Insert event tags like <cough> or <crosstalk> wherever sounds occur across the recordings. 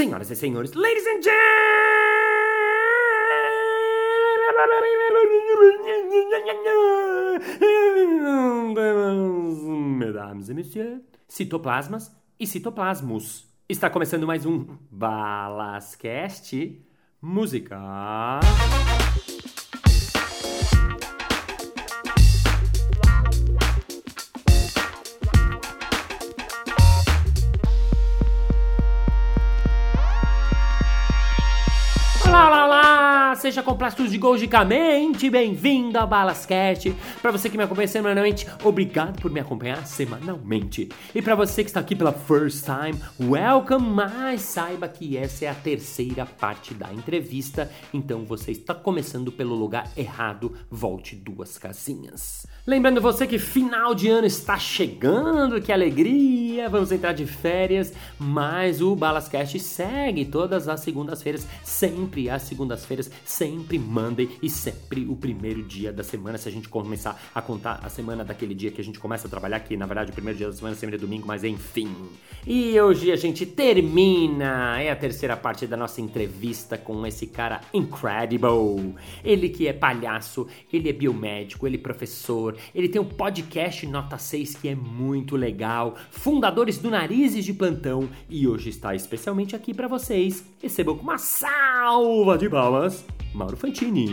Senhoras e senhores, ladies and gentlemen, mesdames e messieurs, citoplasmas e citoplasmos. Está começando mais um Balascast Música. Seja complastudicamente bem-vindo ao Balascast. Para você que me acompanha semanalmente, obrigado por me acompanhar semanalmente. E para você que está aqui pela first time, welcome, mas saiba que essa é a terceira parte da entrevista, então você está começando pelo lugar errado, volte duas casinhas. Lembrando você que final de ano está chegando, que alegria! Vamos entrar de férias, mas o Balascast segue todas as segundas-feiras, sempre às segundas-feiras, sempre Monday e sempre o primeiro dia da semana. Se a gente começar a contar a semana daquele dia que a gente começa a trabalhar, que na verdade o primeiro dia da semana sempre é domingo, mas enfim. E hoje a gente termina, é a terceira parte da nossa entrevista com esse cara incredible. Ele que é palhaço, ele é biomédico, ele é professor, ele tem um podcast Nota 6 que é muito legal, fundadores do Narizes de Plantão e hoje está especialmente aqui para vocês. Recebam uma salva de palmas, Mauro Fantini.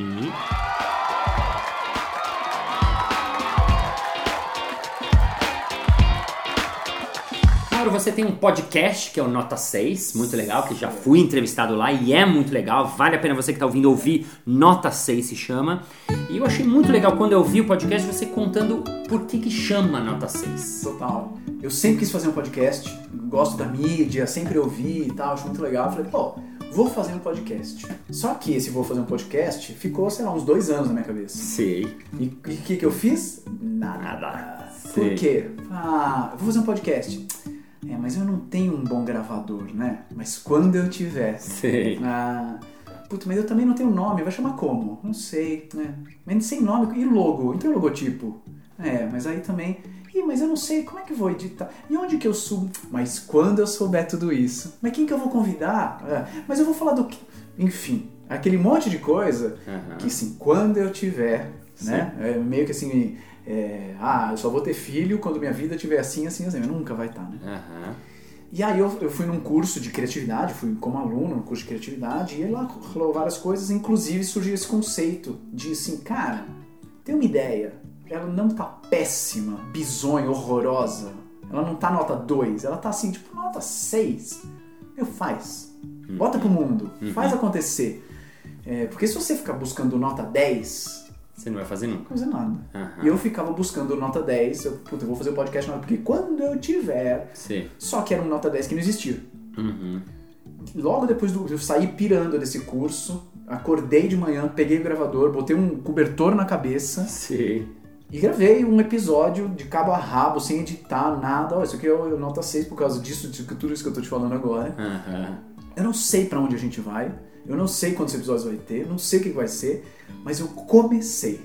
Mauro, você tem um podcast que é o Nota 6, muito legal, que já fui entrevistado lá e é muito legal. Vale a pena você que está ouvindo ouvir. Nota 6 se chama. E eu achei muito legal quando eu vi o podcast você contando por que que chama Nota 6. Total. Eu sempre quis fazer um podcast, gosto da mídia, sempre ouvi e tal, acho muito legal. Falei, pô, vou fazer um podcast. Só que esse vou fazer um podcast ficou, sei lá, uns dois anos na minha cabeça. Sei. E o que, que eu fiz? Nada. Nada. Por Sei. quê? Ah, vou fazer um podcast. É, mas eu não tenho um bom gravador, né? Mas quando eu tiver. Sei. Ah, puta, mas eu também não tenho nome, vai chamar como? Não sei, né? Mas sem nome, e logo? Então logotipo? É, mas aí também. Ih, mas eu não sei, como é que eu vou editar? E onde que eu subo? Mas quando eu souber tudo isso? Mas quem que eu vou convidar? É, mas eu vou falar do que? Enfim, aquele monte de coisa Aham. que assim, quando eu tiver, né? É meio que assim, é, ah, eu só vou ter filho quando minha vida tiver assim, assim, assim. Nunca vai estar, né? Aham. E aí eu, eu fui num curso de criatividade, fui como aluno no curso de criatividade, e lá falou várias coisas, inclusive surgiu esse conceito de assim, cara, tem uma ideia, ela não tá péssima, bizonha, horrorosa, ela não tá nota 2, ela tá assim, tipo, nota 6. Meu, faz. Bota pro mundo, faz acontecer. É, porque se você ficar buscando nota 10, Você não vai fazer nunca. não vai fazer nada. Aham. E eu ficava buscando nota 10, eu, puta, eu vou fazer o podcast, não, porque quando eu tiver Sei. só que era um nota 10 que não existia. Uhum. Logo depois do. Eu saí pirando desse curso, acordei de manhã, peguei o gravador, botei um cobertor na cabeça Sei. E gravei um episódio de cabo a rabo, sem editar nada. Isso aqui é o nota 6 por causa disso, de tudo isso que eu tô te falando agora. Aham. Eu não sei pra onde a gente vai, eu não sei quantos episódios vai ter, eu não sei o que vai ser, mas eu comecei.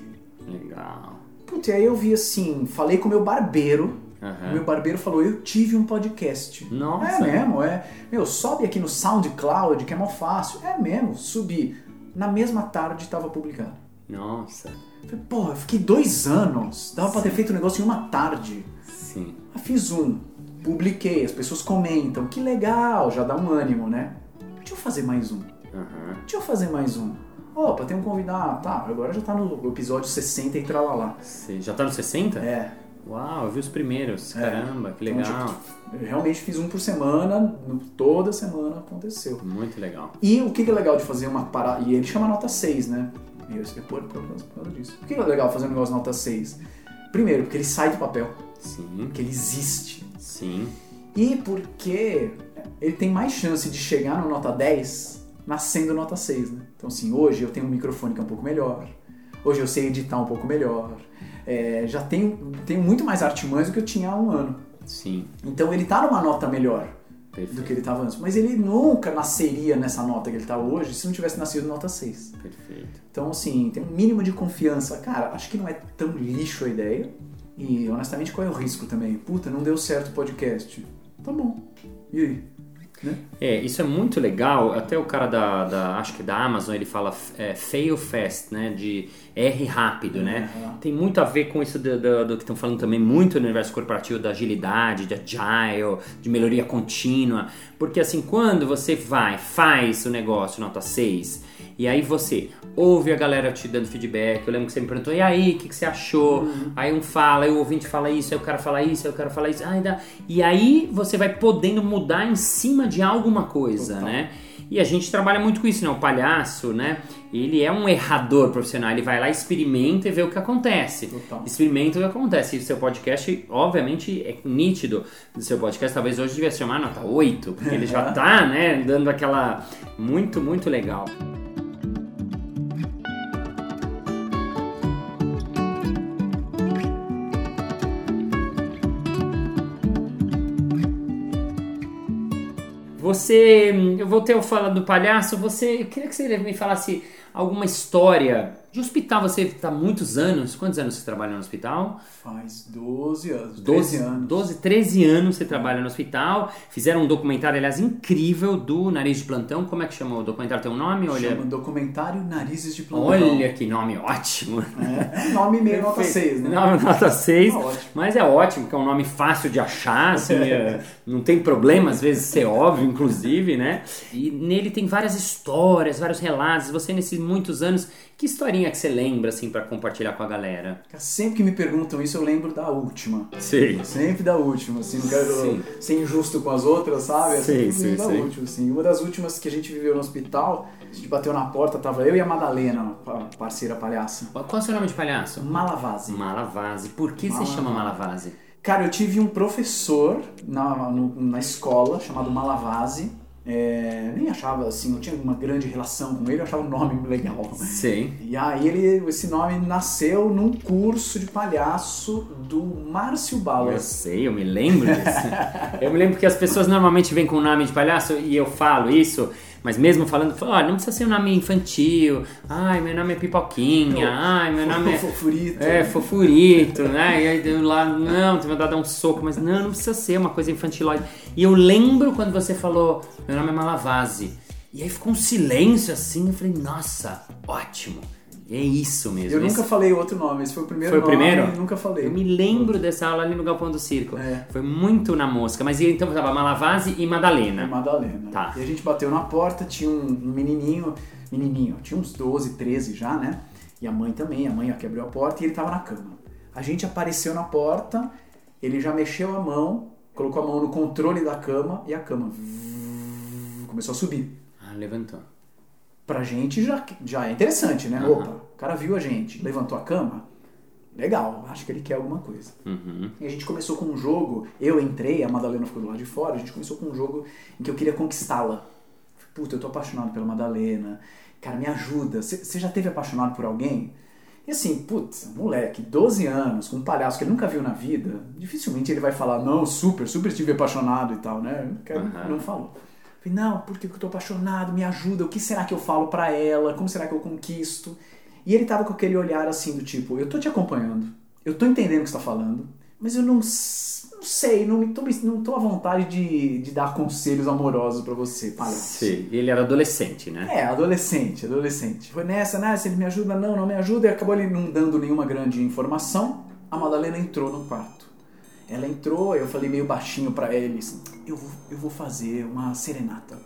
Legal. Putz, e aí eu vi assim, falei com o meu barbeiro. O meu barbeiro falou, eu tive um podcast. Nossa. É mesmo, é. Meu, sobe aqui no SoundCloud, que é mó fácil. É mesmo, subi. Na mesma tarde estava publicado. Nossa. Falei, pô, eu fiquei dois anos. Dava pra ter feito o negócio em uma tarde. Sim. Aí fiz um, publiquei, as pessoas comentam, que legal, já dá um ânimo, né? Deixa eu fazer mais um. Aham. Deixa eu fazer mais um. Opa, tem um convidado. Tá, agora já tá no episódio 60 e tralalá. Sei. Já tá no 60? É. Uau, eu vi os primeiros. É. Caramba, que Então, legal. tipo, eu realmente fiz um por semana, toda semana aconteceu. Muito legal. E o que é legal de fazer uma parada. E ele chama nota 6, né? E eu escrevi por, causa- por causa disso. Por que que é legal fazer um negócio nota 6? Primeiro, porque ele sai do papel, Sim. porque ele existe. Sim. E porque ele tem mais chance de chegar no nota 10 nascendo nota 6, né? Então, assim, hoje eu tenho um microfone que é um pouco melhor. Hoje eu sei editar um pouco melhor. É, já tenho, tenho muito mais artimanhas do que eu tinha há um ano. Sim. Então ele tá numa nota melhor. Do Perfeito. que ele estava antes. Mas ele nunca nasceria nessa nota que ele está hoje se não tivesse nascido nota 6. Perfeito. Então, assim, tem um mínimo de confiança. Cara, acho que não é tão lixo a ideia. E, honestamente, qual é o risco também? Puta, não deu certo o podcast. Tá bom. E aí? Né? É, isso é muito legal. Até o cara da, da acho que da Amazon, ele fala é, fail fast, né? De R rápido, né? Uhum. Tem muito a ver com isso do, do, do que estão falando também muito no universo corporativo da agilidade, de agile, de melhoria contínua. Porque assim, quando você vai, faz o negócio nota 6, e aí você ouve a galera te dando feedback. Eu lembro que você me perguntou, e aí, o que, que, você achou? Uhum. Aí um fala, aí o ouvinte fala isso, aí o cara fala isso, aí o cara fala isso. Ainda... E aí você vai podendo mudar em cima de alguma coisa, Total. né? E a gente trabalha muito com isso, né? O palhaço, né? Ele é um errador profissional, ele vai lá, experimenta e vê o que acontece. Total. Experimenta o que acontece. E seu podcast, obviamente, é nítido. O seu podcast talvez hoje devia se chamar nota 8, porque ele já tá, né, dando aquela. Muito, muito legal. Você, eu vou ter o fala do palhaço, você, eu queria que você me falasse alguma história de hospital, você está muitos anos. Quantos anos você trabalha no hospital? Faz 12 anos. 12 anos. 12, 13 anos você trabalha no hospital. Fizeram um documentário, aliás, incrível do Nariz de Plantão. Como é que chama o documentário? Tem um nome? Olha... Chama Documentário Narizes de Plantão. Olha que nome ótimo. É, é nome meio nota 6, né? Nome nota 6. Ah, mas é ótimo, que é um nome fácil de achar, assim, é, não tem problema, às vezes ser óbvio, inclusive, né? E nele tem várias histórias, vários relatos. Você, nesses muitos anos, que historinha que você lembra, assim, para compartilhar com a galera? Sempre que me perguntam isso, eu lembro da última. Sim. Sempre da última, assim, não quero sim. ser injusto com as outras, sabe? Sim, sim, da sim. última, assim. Uma das últimas que a gente viveu no hospital, a gente bateu na porta, tava eu e a Madalena, a parceira palhaça. Qual é o seu nome de palhaço? Malavase. Malavase. Por que Malavase. você chama Malavase? Cara, eu tive um professor na, no, na escola chamado Malavase é, nem achava assim, não tinha uma grande relação com ele, eu achava o nome <laughs> legal. Sim. E aí ele, esse nome nasceu num curso de palhaço do Márcio Bala. Eu sei, eu me lembro disso. <laughs> eu me lembro que as pessoas normalmente vêm com o nome de palhaço e eu falo isso. Mas mesmo falando, olha, não precisa ser um nome infantil. Ai, meu nome é Pipoquinha. Ai, meu nome é. <laughs> Fofurito. É, Fofurito, né? E aí lá, não, tem vontade de dar um soco, mas não, não precisa ser uma coisa infantilóide. E eu lembro quando você falou, meu nome é Malavase. E aí ficou um silêncio assim, eu falei, nossa, ótimo. É isso mesmo. Eu esse... nunca falei outro nome, esse foi o primeiro foi o nome, primeiro? nunca falei. Eu me lembro dessa aula ali no Galpão do Circo. É. Foi muito na mosca. Mas então tava Malavase e Madalena. E Madalena. Tá. E a gente bateu na porta, tinha um, um menininho, menininho, tinha uns 12, 13 já, né? E a mãe também, a mãe ó, que abriu a porta e ele tava na cama. A gente apareceu na porta, ele já mexeu a mão, colocou a mão no controle da cama e a cama começou a subir. Ah, levantou pra gente já, já é interessante, né? Uhum. Opa, o cara viu a gente, levantou a cama, legal, acho que ele quer alguma coisa. Uhum. E a gente começou com um jogo, eu entrei, a Madalena ficou do lado de fora, a gente começou com um jogo em que eu queria conquistá-la. Puta, eu tô apaixonado pela Madalena, cara, me ajuda. Você já teve apaixonado por alguém? E assim, putz, moleque, 12 anos, com um palhaço que ele nunca viu na vida, dificilmente ele vai falar, não, super, super estive apaixonado e tal, né? Uhum. Não falou. Falei, não, porque eu tô apaixonado, me ajuda, o que será que eu falo para ela, como será que eu conquisto? E ele tava com aquele olhar assim do tipo, eu tô te acompanhando, eu tô entendendo o que você tá falando, mas eu não, não sei, não, tô, não tô à vontade de, de dar conselhos amorosos para você, palhaço. Sim, ele era adolescente, né? É, adolescente, adolescente. Foi nessa, né, se ele me ajuda, não, não me ajuda, e acabou ele não dando nenhuma grande informação, a Madalena entrou no quarto. Ela entrou, eu falei meio baixinho para ele, assim, eu vou, eu vou fazer uma serenata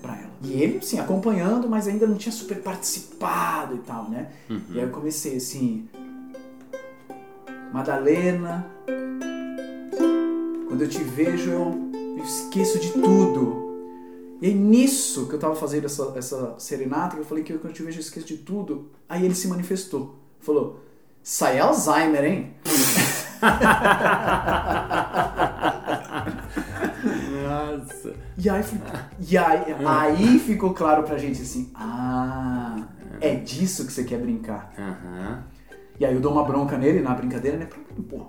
para ela. E ele, assim, acompanhando, mas ainda não tinha super participado e tal, né? Uhum. E aí eu comecei assim, Madalena, quando eu te vejo eu, eu esqueço de tudo. E aí nisso que eu tava fazendo essa, essa serenata, que eu falei que quando eu te vejo eu esqueço de tudo, aí ele se manifestou. Falou, sai Alzheimer, hein? Nossa. E aí, e aí, aí ficou claro pra gente assim: ah, é disso que você quer brincar. Uhum. E aí eu dou uma bronca nele na brincadeira, né? Pô,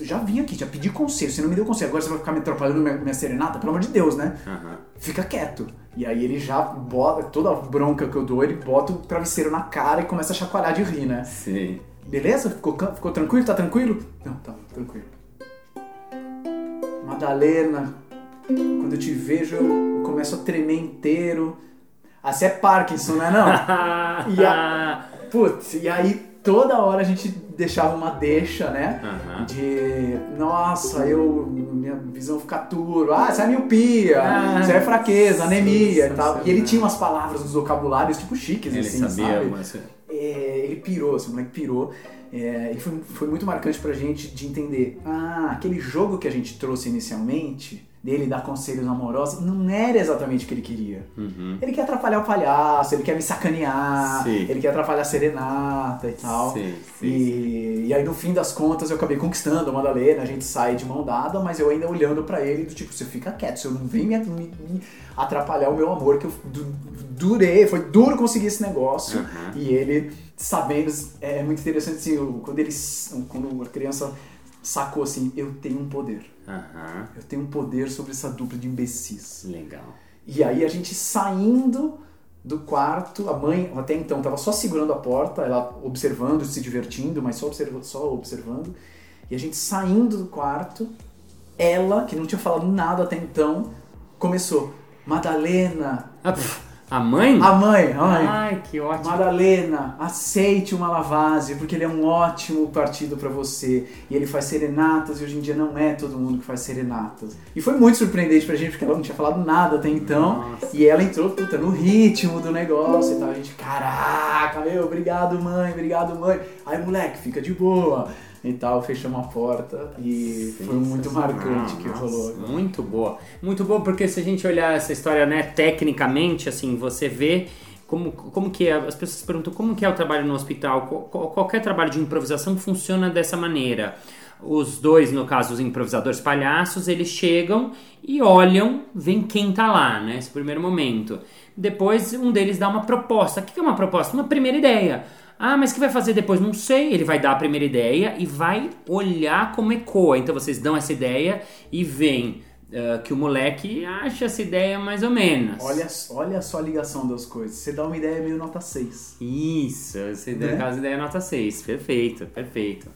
já vim aqui, já pedi conselho, você não me deu conselho, agora você vai ficar me atrapalhando minha, minha serenata? Pelo amor de Deus, né? Uhum. Fica quieto. E aí ele já bota, toda a bronca que eu dou, ele bota o travesseiro na cara e começa a chacoalhar de rir, né? Sim. Beleza? Ficou, ficou tranquilo? Tá tranquilo? Não, tá tranquilo. Madalena, quando eu te vejo, eu começo a tremer inteiro. Ah, você é Parkinson, não é <laughs> não? e, a, putz, e aí toda hora a gente deixava uma deixa, né? Aham. De, nossa, eu, minha visão fica turva, ah, isso é miopia, Ah, isso é fraqueza, anemia e tal. E ele tinha umas palavras, uns vocabulários tipo chiques, Ele assim, sabia, sabe? mas... Ele pirou, esse moleque pirou. É, e foi, foi muito marcante pra gente de entender. Ah, aquele jogo que a gente trouxe inicialmente, dele dar conselhos amorosos, não era exatamente o que ele queria. Uhum. Ele quer atrapalhar o palhaço, ele quer me sacanear, Sim. ele quer atrapalhar a serenata e tal. Sim, sim, E, e aí no fim das contas eu acabei conquistando a Madalena, a gente sai de mão dada, mas eu ainda olhando pra ele do tipo, você fica quieto, você não vem me, me- me atrapalhar o meu amor, que eu du- durei, foi duro conseguir esse negócio. Aham. E ele sabendo, é muito interessante assim, quando ele quando a criança sacou assim, eu tenho um poder. Aham. Eu tenho um poder sobre essa dupla de imbecis. Legal. E aí a gente saindo do quarto, a mãe até então estava só segurando a porta, ela observando, se divertindo, mas só observando, só observando. E a gente saindo do quarto, ela, que não tinha falado nada até então, começou: Madalena, Ah, a mãe? a mãe, a mãe. Ai, que ótimo. Madalena, aceite o Malavase, porque ele é um ótimo partido pra você. E ele faz serenatas, e hoje em dia não é todo mundo que faz serenatas. E foi muito surpreendente pra gente, porque ela não tinha falado nada até então. Nossa. E ela entrou, puta, no ritmo do negócio e tal. A gente, caraca, meu, obrigado mãe, obrigado mãe. Aí, moleque, fica de boa. E tal, fechamos a porta e foi muito marcante que rolou. Muito boa. Muito boa porque se a gente olhar essa história, né, tecnicamente, assim, você vê como, como que é, as pessoas perguntam como que é o trabalho no hospital. Qual- qual- Qualquer trabalho de improvisação funciona dessa maneira. Os dois, no caso, os improvisadores palhaços, eles chegam e olham, vem quem tá lá, né? Esse primeiro momento. Depois, um deles dá uma proposta. O que que é uma proposta? Uma primeira ideia. Ah, mas o que vai fazer depois? Não sei. Ele vai dar a primeira ideia e vai olhar como ecoa. Então vocês dão essa ideia e veem ah, que o moleque acha essa ideia mais ou menos. Olha, olha só a ligação das coisas. Você dá uma ideia meio nota 6. Isso, essa ideia, Né? aquelas ideias nota 6. Perfeito, perfeito.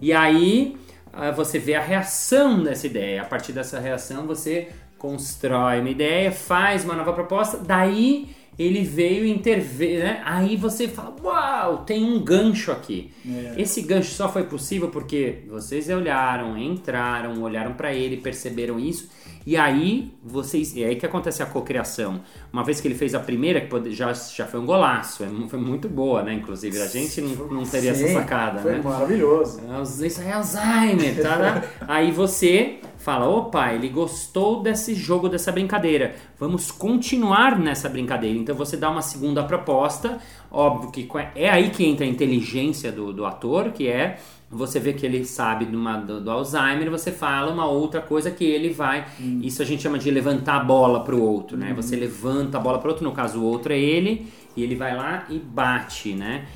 E aí ah, você vê a reação dessa ideia. A partir dessa reação você constrói uma ideia, faz uma nova proposta, daí ele veio intervir, né? Aí você fala, uau, tem um gancho aqui. É. Esse gancho só foi possível porque vocês olharam, entraram, olharam pra ele, perceberam isso. E aí vocês, é aí que acontece a cocriação. Uma vez que ele fez a primeira, que já, já foi um golaço, é foi muito boa, né? Inclusive a gente não, não teria essa Sim, sacada, Foi né? maravilhoso. Alz- Isso é Alzheimer, tá? né? <laughs> Aí você fala, opa, ele gostou desse jogo, dessa brincadeira. Vamos continuar nessa brincadeira. Então você dá uma segunda proposta. Óbvio que é aí que entra a inteligência do, do ator, que é você vê que ele sabe uma- do, do Alzheimer, você fala uma outra coisa que ele vai. Isso a gente chama de levantar a bola pro outro, né? Você levanta a bola pro outro, no caso o outro é ele, e ele vai lá e bate, né?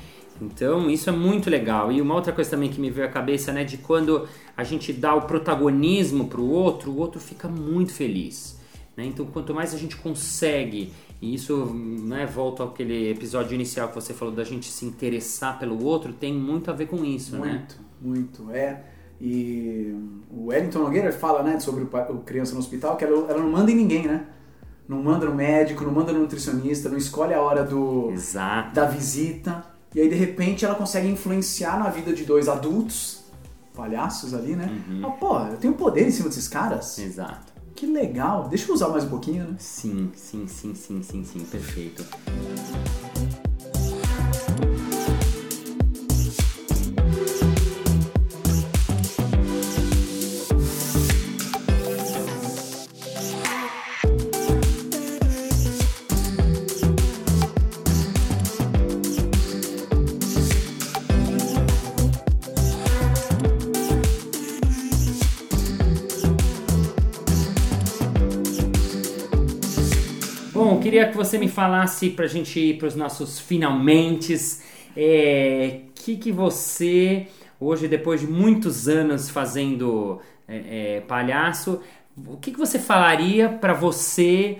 Então, isso é muito legal. E uma outra coisa também que me veio à cabeça, né, de quando a gente dá o protagonismo pro outro, o outro fica muito feliz. Né? Então, quanto mais a gente consegue, e isso, né, volta àquele episódio inicial que você falou da gente se interessar pelo outro, tem muito a ver com isso, né? Muito, muito. É. E o Wellington Nogueira fala, né, sobre o, o criança no hospital, que ela, ela não manda em ninguém, né? Não manda no médico, não manda no nutricionista, não escolhe a hora do, Exato. da visita. E aí, de repente, ela consegue influenciar na vida de dois adultos, palhaços ali, né? Ah, pô, eu tenho poder em cima desses caras? Exato. Que legal. Deixa eu usar mais um pouquinho, né? Sim, sim, sim, sim, sim, sim, perfeito. Queria que você me falasse pra gente ir pros nossos finalmentes. É, que que você, hoje, depois de muitos anos fazendo é, é, palhaço, o que, que você falaria pra você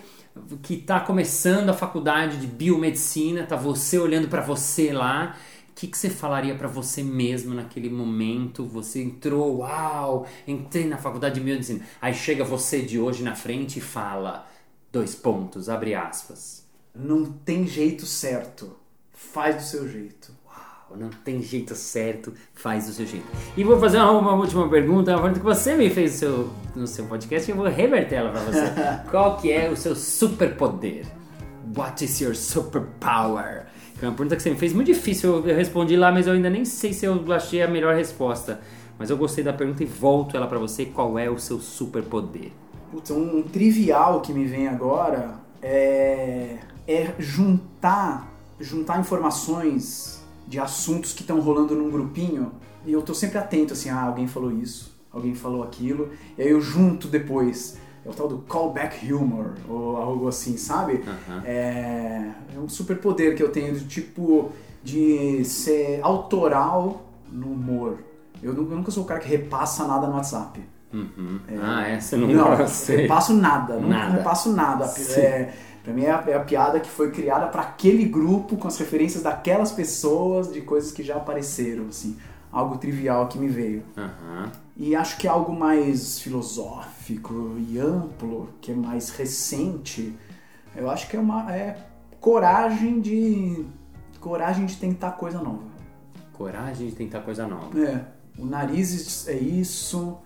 que tá começando a faculdade de biomedicina, tá você olhando pra você lá, o que, que você falaria pra você mesmo naquele momento? Você entrou, uau, entrei na faculdade de biomedicina. Aí chega você de hoje na frente e fala: Dois pontos, abre aspas. Não tem jeito certo. Faz do seu jeito. Uau, não tem jeito certo, faz do seu jeito. E vou fazer uma, uma última pergunta, uma pergunta que você me fez no seu, no seu podcast e eu vou reverter ela pra você. <laughs> Qual que é o seu superpoder? What is your superpower? Que é uma pergunta que você me fez muito difícil, eu respondi lá, mas eu ainda nem sei se eu achei a melhor resposta. Mas eu gostei da pergunta e volto ela pra você. Qual é o seu superpoder? Putz, um, um trivial que me vem agora é, é juntar, juntar informações de assuntos que estão rolando num grupinho e eu tô sempre atento assim, ah, alguém falou isso, alguém falou aquilo, e aí eu junto depois. É o tal do callback humor, ou algo assim, sabe? Aham. É, é um superpoder que eu tenho, do tipo, de ser autoral no humor. Eu nu- eu nunca sou o cara que repassa nada no WhatsApp. Uhum. Ah, é? Você não, Não, repasso nada, Nada. repasso nada. É, pra mim é a, é a piada que foi criada para aquele grupo, com as referências daquelas pessoas, de coisas que já apareceram, assim. Algo trivial que me veio. Aham. E acho que é algo mais filosófico e amplo, que é mais recente, eu acho que é uma é coragem de coragem de tentar coisa nova. Coragem de tentar coisa nova. É, o nariz é isso,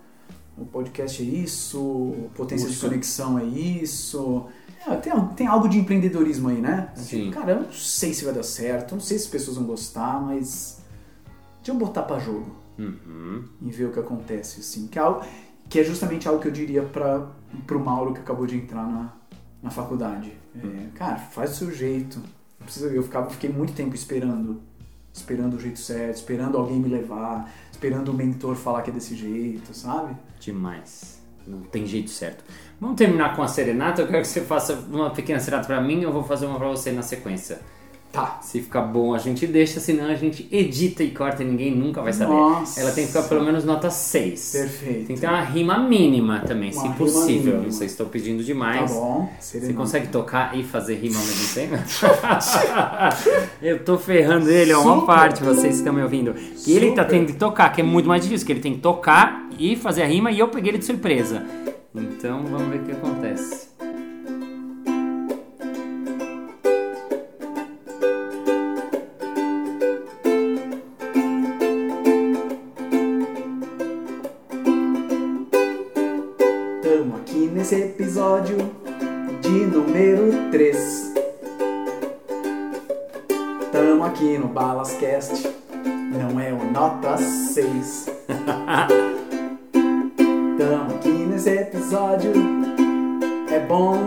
o podcast é isso, potência de conexão é isso. É, tem, tem algo de empreendedorismo aí, né? Sim. Cara, eu não sei se vai dar certo, não sei se as pessoas vão gostar, mas deixa eu botar pra jogo Uhum. e ver o que acontece, assim. Que é, algo, que é justamente algo que eu diria para pro Mauro que acabou de entrar na, na faculdade. É, cara, faz do seu jeito. Não precisa, eu ficava, fiquei muito tempo esperando. Esperando o jeito certo, esperando alguém me levar, esperando o mentor falar que é desse jeito, sabe? Demais. Não tem jeito certo. Vamos terminar com a serenata. Eu quero que você faça uma pequena serenata pra mim. Eu vou fazer uma pra você na sequência. Tá. Se ficar bom, a gente deixa, senão a gente edita e corta e ninguém nunca vai saber. Nossa. Ela tem que ficar pelo menos nota 6. Perfeito. Tem que ter uma rima mínima também, Uma se possível. mínima. Vocês estão pedindo Tá demais. bom. Você consegue tocar e fazer rima ao mesmo tempo? <laughs> eu tô ferrando ele, é uma parte, vocês estão me ouvindo. E ele tá tendo que tocar, que é muito mais difícil, que ele tem que tocar e fazer a rima e eu peguei ele de surpresa. Então vamos ver o que acontece. Número 3. Tamo aqui no Balascast, não é o Nota 6. <laughs> Tamo aqui nesse episódio, é bom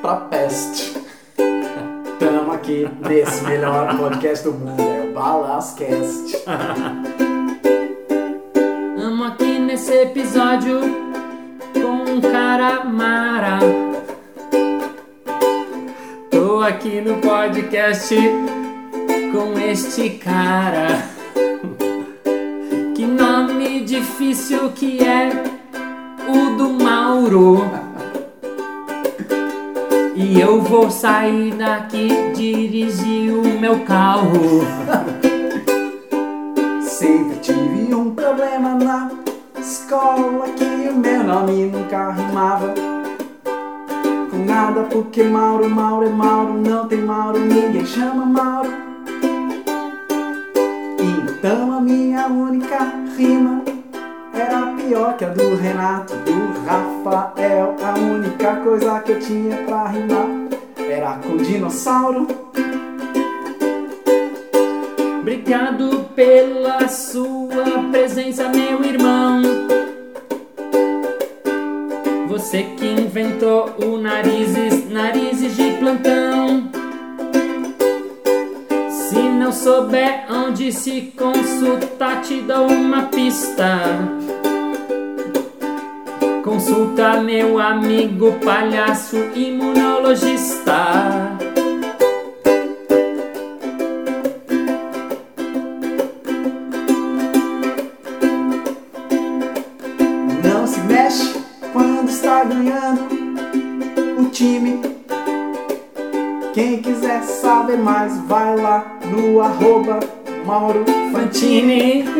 pra peste. <laughs> Tamo aqui nesse melhor podcast do mundo, é o Balascast. Amo aqui nesse episódio com um cara mara. Aqui no podcast com este cara. Que nome difícil que é o do Mauro. E eu vou sair daqui dirigir o meu carro. Sempre tive um problema na escola que o meu nome nunca rimava nada porque Mauro, Mauro é Mauro, não tem Mauro, ninguém chama Mauro. Então a minha única rima era pior que a do Renato, do Rafael. A única coisa que eu tinha pra rimar era com dinossauro. Obrigado pela sua presença, meu irmão. Você que inventou o narizes, narizes de plantão. Se não souber onde se consultar, te dou uma pista. Consulta meu amigo palhaço imunologista. Quiser saber mais, vai lá no arroba Mauro. Fantini. <laughs>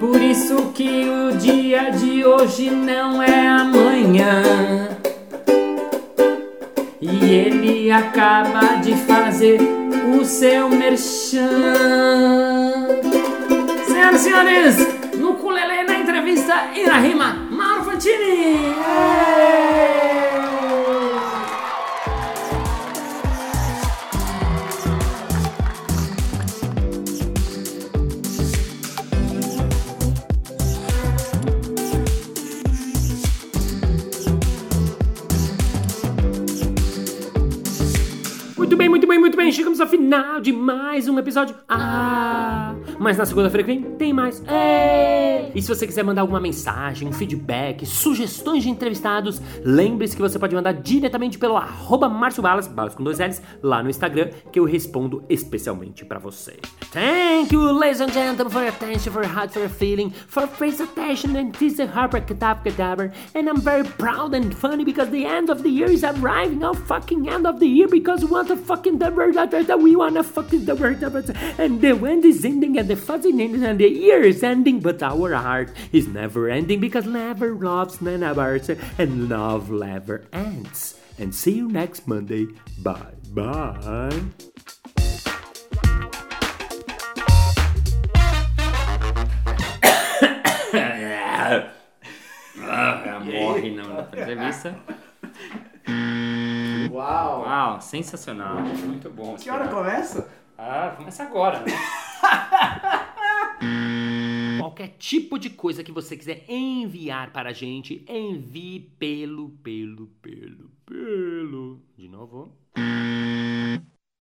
Por isso que o dia de hoje não é amanhã. E ele acaba de fazer o seu merchan. Senhoras e senhores, no Culelê, na entrevista e na rima, Mauro Fantini! Muito bem, muito bem, muito bem. Chegamos ao final de mais um episódio. Ah! Mas na segunda-feira que vem tem mais. É. E se você quiser mandar alguma mensagem, feedback, sugestões de entrevistados, lembre-se que você pode mandar diretamente pelo arroba Márcio Balas, Balas com dois L's, lá no Instagram, que eu respondo especialmente pra você. Thank you, ladies and gentlemen, for your attention, for your heart, for your feeling, for face attention, and this is Harper Kadab Kadaver. And I'm very proud and funny because the end of the year is arriving. Our fucking end of the year because we want to fucking the we want to fucking the and the wind is ending and the ending and the year is ending, but our heart is never ending because never loves none of ours and love never ends. And see you next Monday. Bye bye. <coughs> Morre na entrevista. Uau! Uau, sensacional. Muito bom. Que hora começa? Ah, começa agora, né? <laughs> Qualquer tipo de coisa que você quiser enviar para a gente, envie pelo, pelo, pelo, pelo. De novo.